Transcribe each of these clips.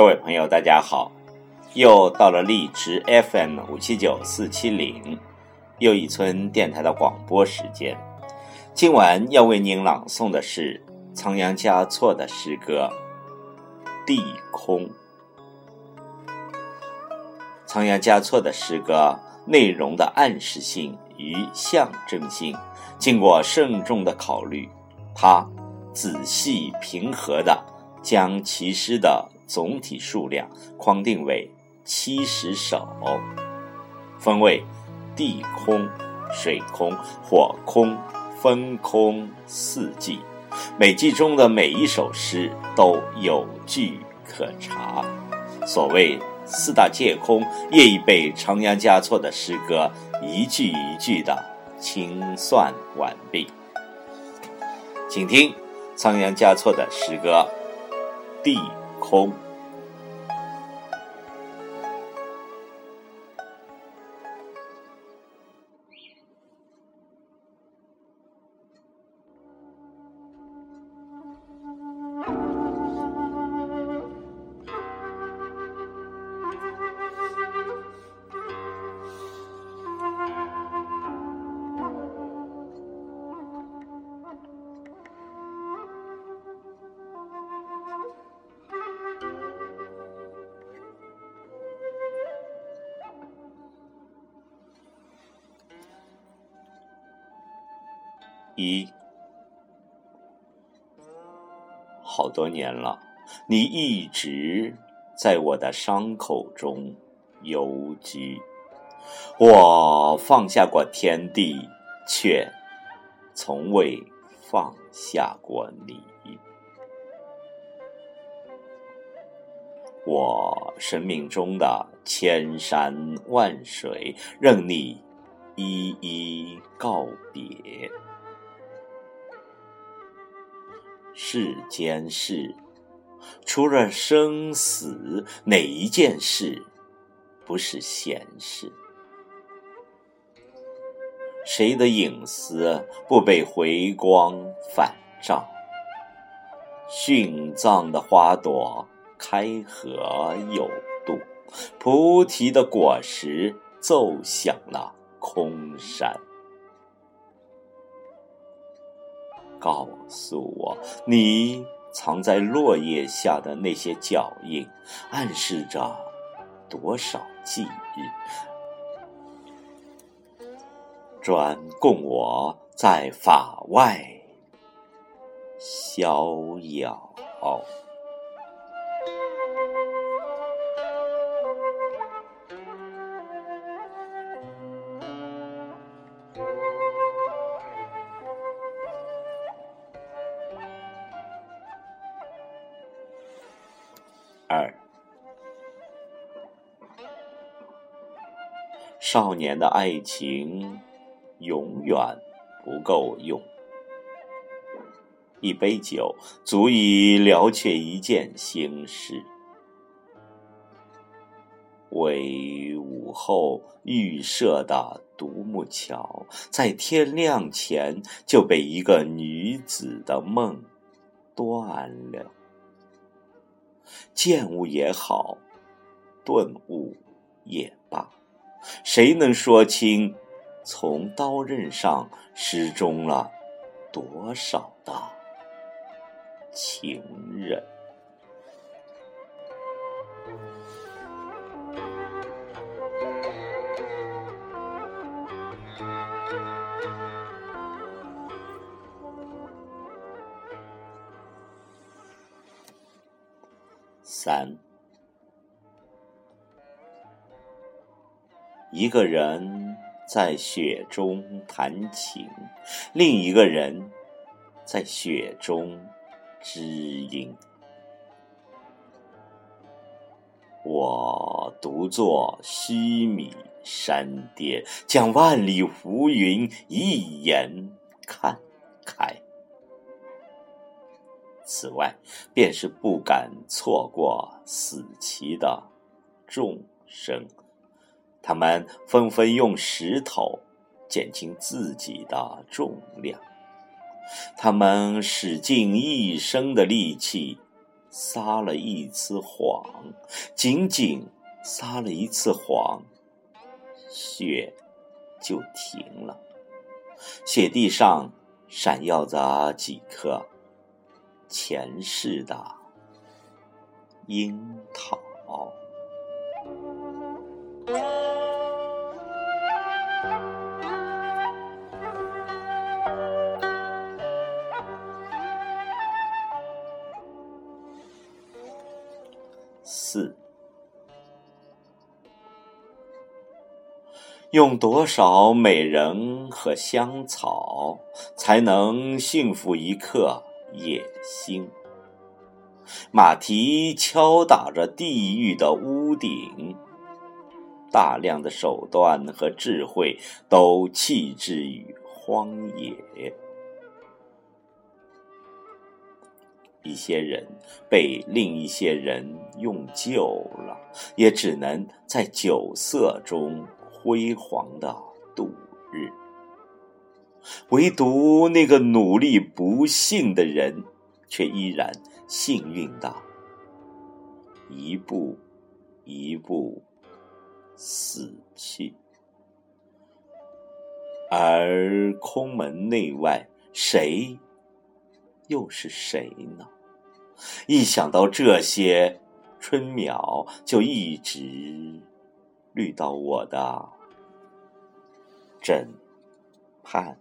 各位朋友，大家好！又到了荔枝 FM 五七九四七零又一村电台的广播时间。今晚要为您朗诵的是仓央嘉措的诗歌《地空》。仓央嘉措的诗歌内容的暗示性与象征性，经过慎重的考虑，他仔细平和的将其诗的。总体数量框定为七十首，分为地空、水空、火空、风空四季。每季中的每一首诗都有据可查。所谓四大皆空，业已被仓央嘉措的诗歌一句一句的清算完毕。请听仓央嘉措的诗歌《地》。空。一，好多年了，你一直在我的伤口中游居。我放下过天地，却从未放下过你。我生命中的千山万水，任你一一告别。世间事，除了生死，哪一件事不是闲事？谁的隐私不被回光返照？殉葬的花朵开合有度，菩提的果实奏响了空山。告诉我，你藏在落叶下的那些脚印，暗示着多少记忆，专供我在法外逍遥。少年的爱情永远不够用，一杯酒足以了却一件心事。为午后预设的独木桥，在天亮前就被一个女子的梦断了。见物也好，顿悟也罢，谁能说清从刀刃上失踪了多少的情人？三，一个人在雪中弹琴，另一个人在雪中知音。我独坐须弥山巅，将万里浮云一眼看开。此外，便是不敢错过死期的众生，他们纷纷用石头减轻自己的重量，他们使尽一生的力气撒了一次谎，仅仅撒了一次谎，雪就停了，雪地上闪耀着几颗前世的樱桃。四，用多少美人和香草，才能幸福一刻野心？马蹄敲打着地狱的屋顶，大量的手段和智慧都弃之于荒野。一些人被另一些人用旧了，也只能在酒色中辉煌的度日。唯独那个努力不幸的人，却依然幸运的，一步一步死去。而空门内外，谁？又是谁呢？一想到这些，春苗就一直绿到我的枕畔。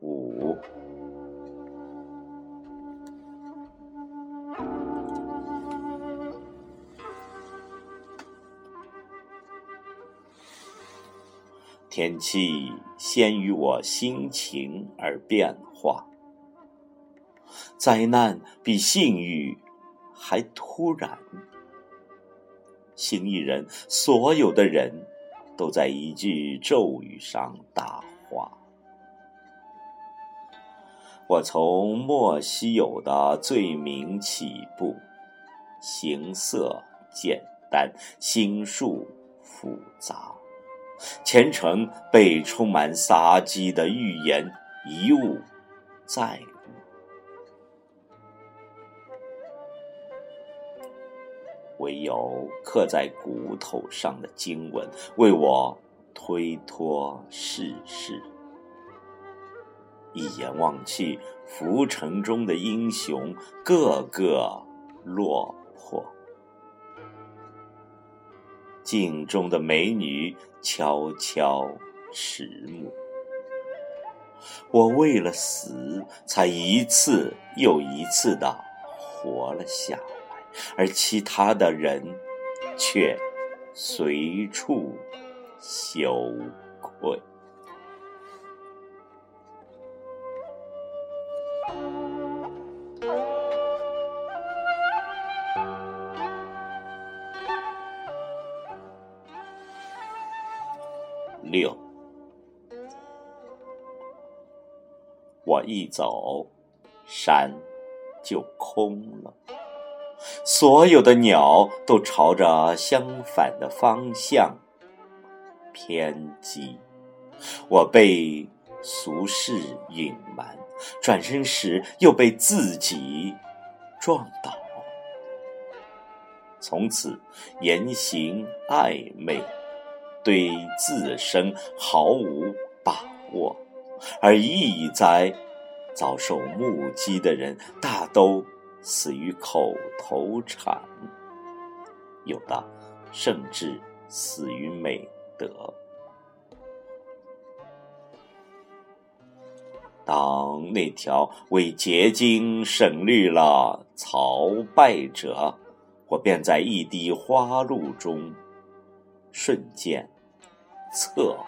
五。天气先于我心情而变化，灾难比幸运还突然。行一人，所有的人都在一句咒语上大话。我从莫须有的罪名起步，形色简单，心术复杂。前程被充满杀机的预言一误再误，唯有刻在骨头上的经文为我推脱世事。一眼望去，浮城中的英雄个个落魄。镜中的美女悄悄迟暮，我为了死，才一次又一次的活了下来，而其他的人却随处休一走，山就空了，所有的鸟都朝着相反的方向偏激。我被俗世隐瞒，转身时又被自己撞倒，从此言行暧昧。对自身毫无把握，而意在遭受目击的人大都死于口头禅，有的甚至死于美德。当那条为结晶省略了朝拜者，我便在一滴花露中瞬间。侧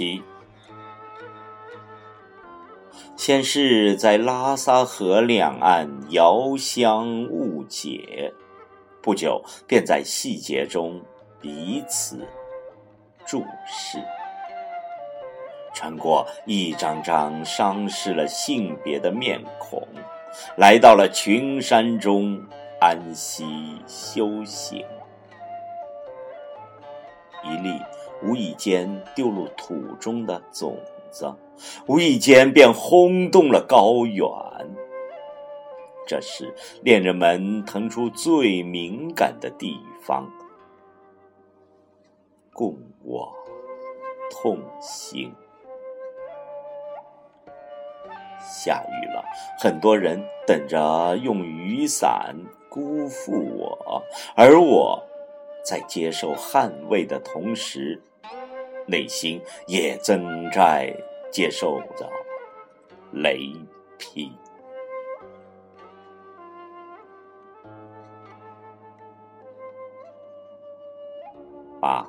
七，先是在拉萨河两岸遥相误解，不久便在细节中彼此。注视。穿过一张张丧失了性别的面孔，来到了群山中安息修行。一粒无意间丢入土中的种子，无意间便轰动了高原。这时，恋人们腾出最敏感的地方，共我痛心。下雨了，很多人等着用雨伞辜负我，而我在接受捍卫的同时，内心也正在接受着雷劈。八，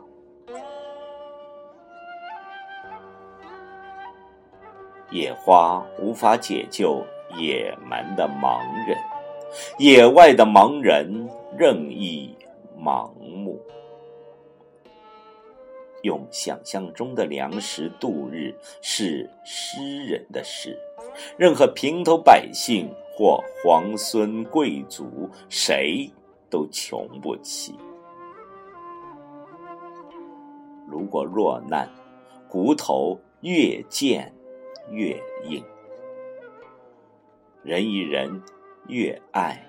野花无法解救野蛮的盲人，野外的盲人任意盲，用想象中的粮食度日是诗人的事，任何平头百姓或皇孙贵族，谁都穷不起。如果落难，骨头越贱越硬；人与人越爱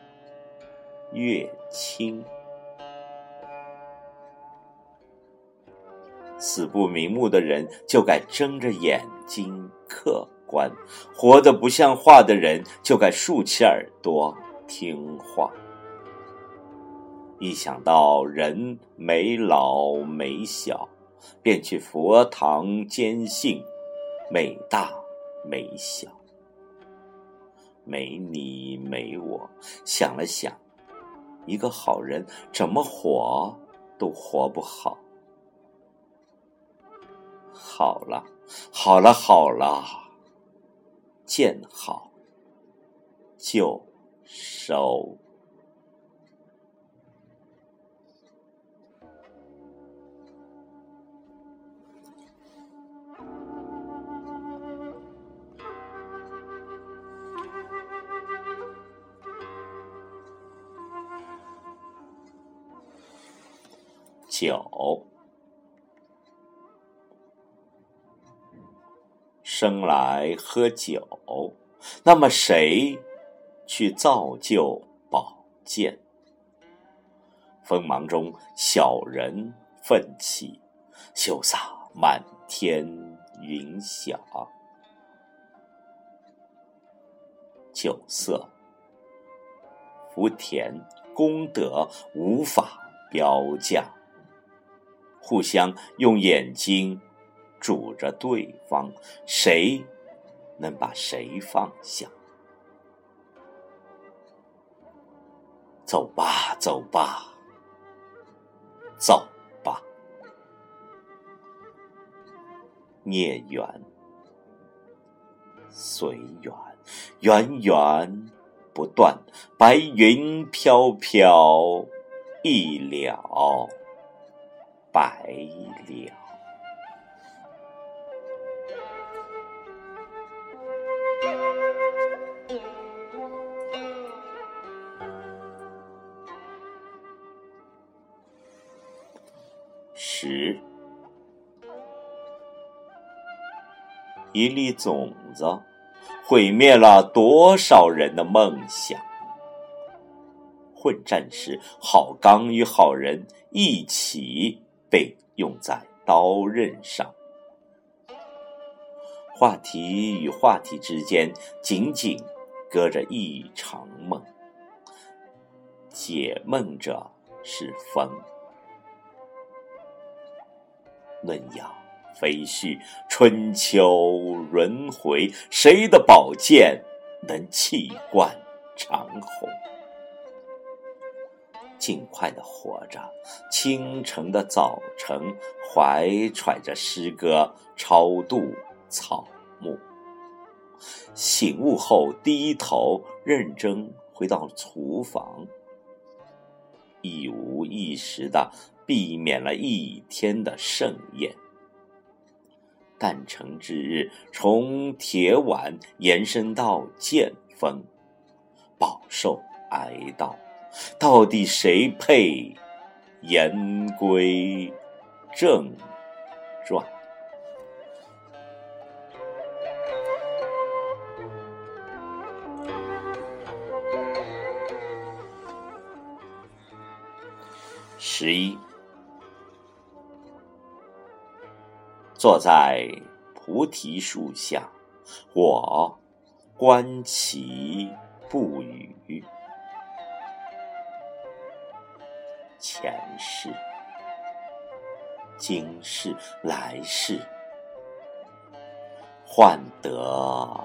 越亲。死不瞑目的人就该睁着眼睛客观，活得不像话的人就该竖起耳朵听话。一想到人没老没小，便去佛堂坚信，没大没小，没你没我。想了想，一个好人怎么活都活不好。好了，好了，好了，见好就收。九，生来喝酒，那么谁去造就宝剑？锋芒中，小人奋起，秀洒满天云霞。酒色，福田，功德，无法标价。互相用眼睛拄着对方，谁能把谁放下？走吧，走吧，走吧。孽缘随缘，源源不断，白云飘飘，一了。百了。一粒种子毁灭了多少人的梦想？混战时，好钢与好人一起。被用在刀刃上，话题与话题之间仅仅隔着一场梦，解梦者是风。论养飞絮，春秋轮回，谁的宝剑能气贯长虹？尽快的活着，清晨的早晨，怀揣着诗歌超度草木。醒悟后，低头认真回到厨房，一无一十的避免了一天的盛宴。诞辰之日，从铁腕延伸到剑锋，饱受哀悼。到底谁配言归正传？十一，坐在菩提树下，我观其不语。前世、今世、来世，患得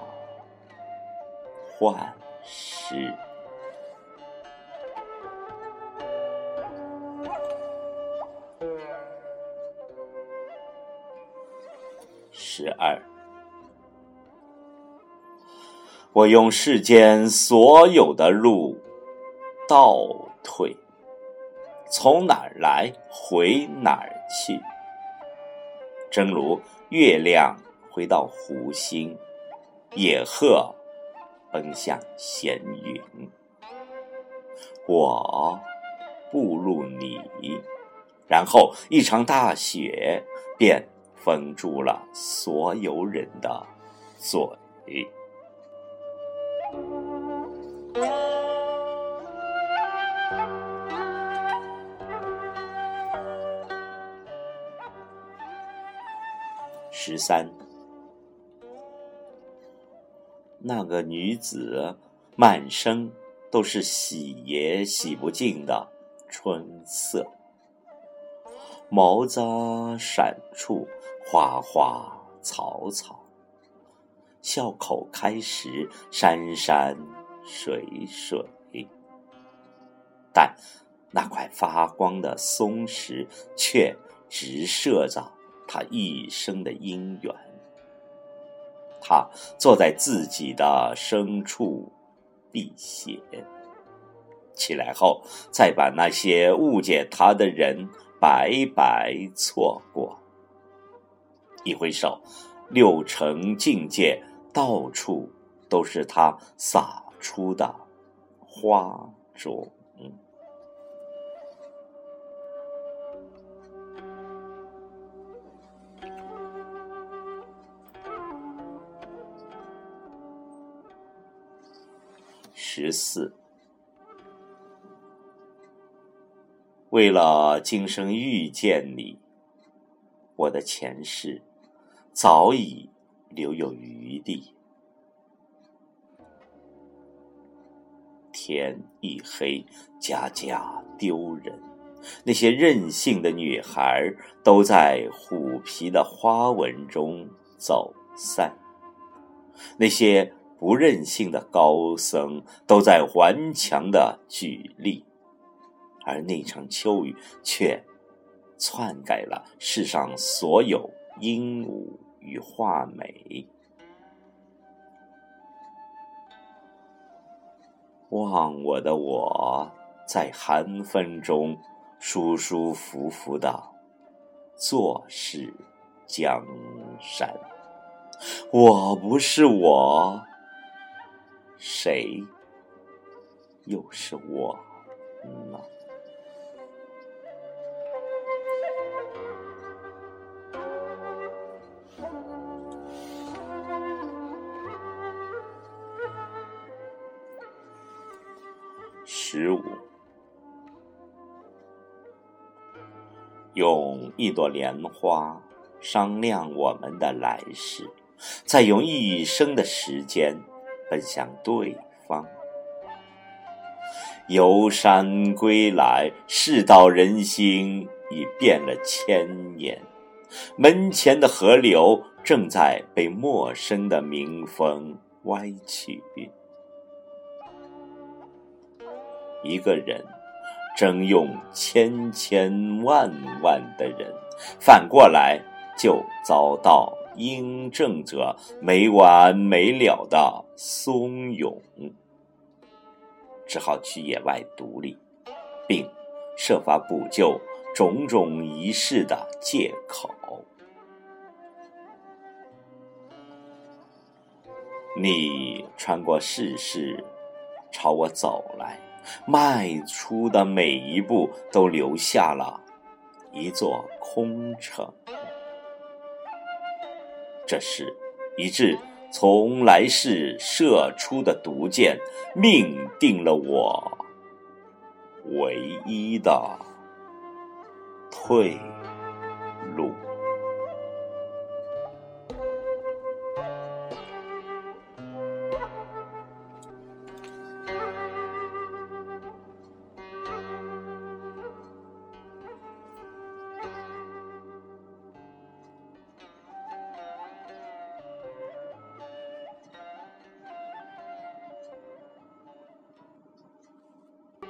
患失。十二，我用世间所有的路倒退，从哪儿来回哪儿去，正如月亮回到湖心，野鹤奔向闲云。我步入你，然后一场大雪便。封住了所有人的嘴。十三，那个女子满身都是洗也洗不尽的春色，眸子闪处。花花草草，笑口开时，山山水水。但那块发光的松石，却直射着他一生的姻缘。他坐在自己的深处避邪，起来后，再把那些误解他的人白白错过。一挥手，六成境界到处都是他洒出的花种。十四，为了今生遇见你，我的前世。早已留有余地。天一黑，家家丢人。那些任性的女孩都在虎皮的花纹中走散，那些不任性的高僧都在顽强的举例，而那场秋雨却篡改了世上所有鹦鹉。与画美，忘我的我在寒风中舒舒服服的坐视江山。我不是我，谁又是我十五，用一朵莲花商量我们的来世，再用一生的时间奔向对方。游山归来，世道人心已变了千年，门前的河流正在被陌生的民风歪曲。一个人征用千千万万的人，反过来就遭到应政者没完没了的怂恿，只好去野外独立，并设法补救种种仪式的借口。你穿过世事，朝我走来，迈出的每一步都留下了一座空城。这是一支从来世射出的毒箭，命定了我唯一的退。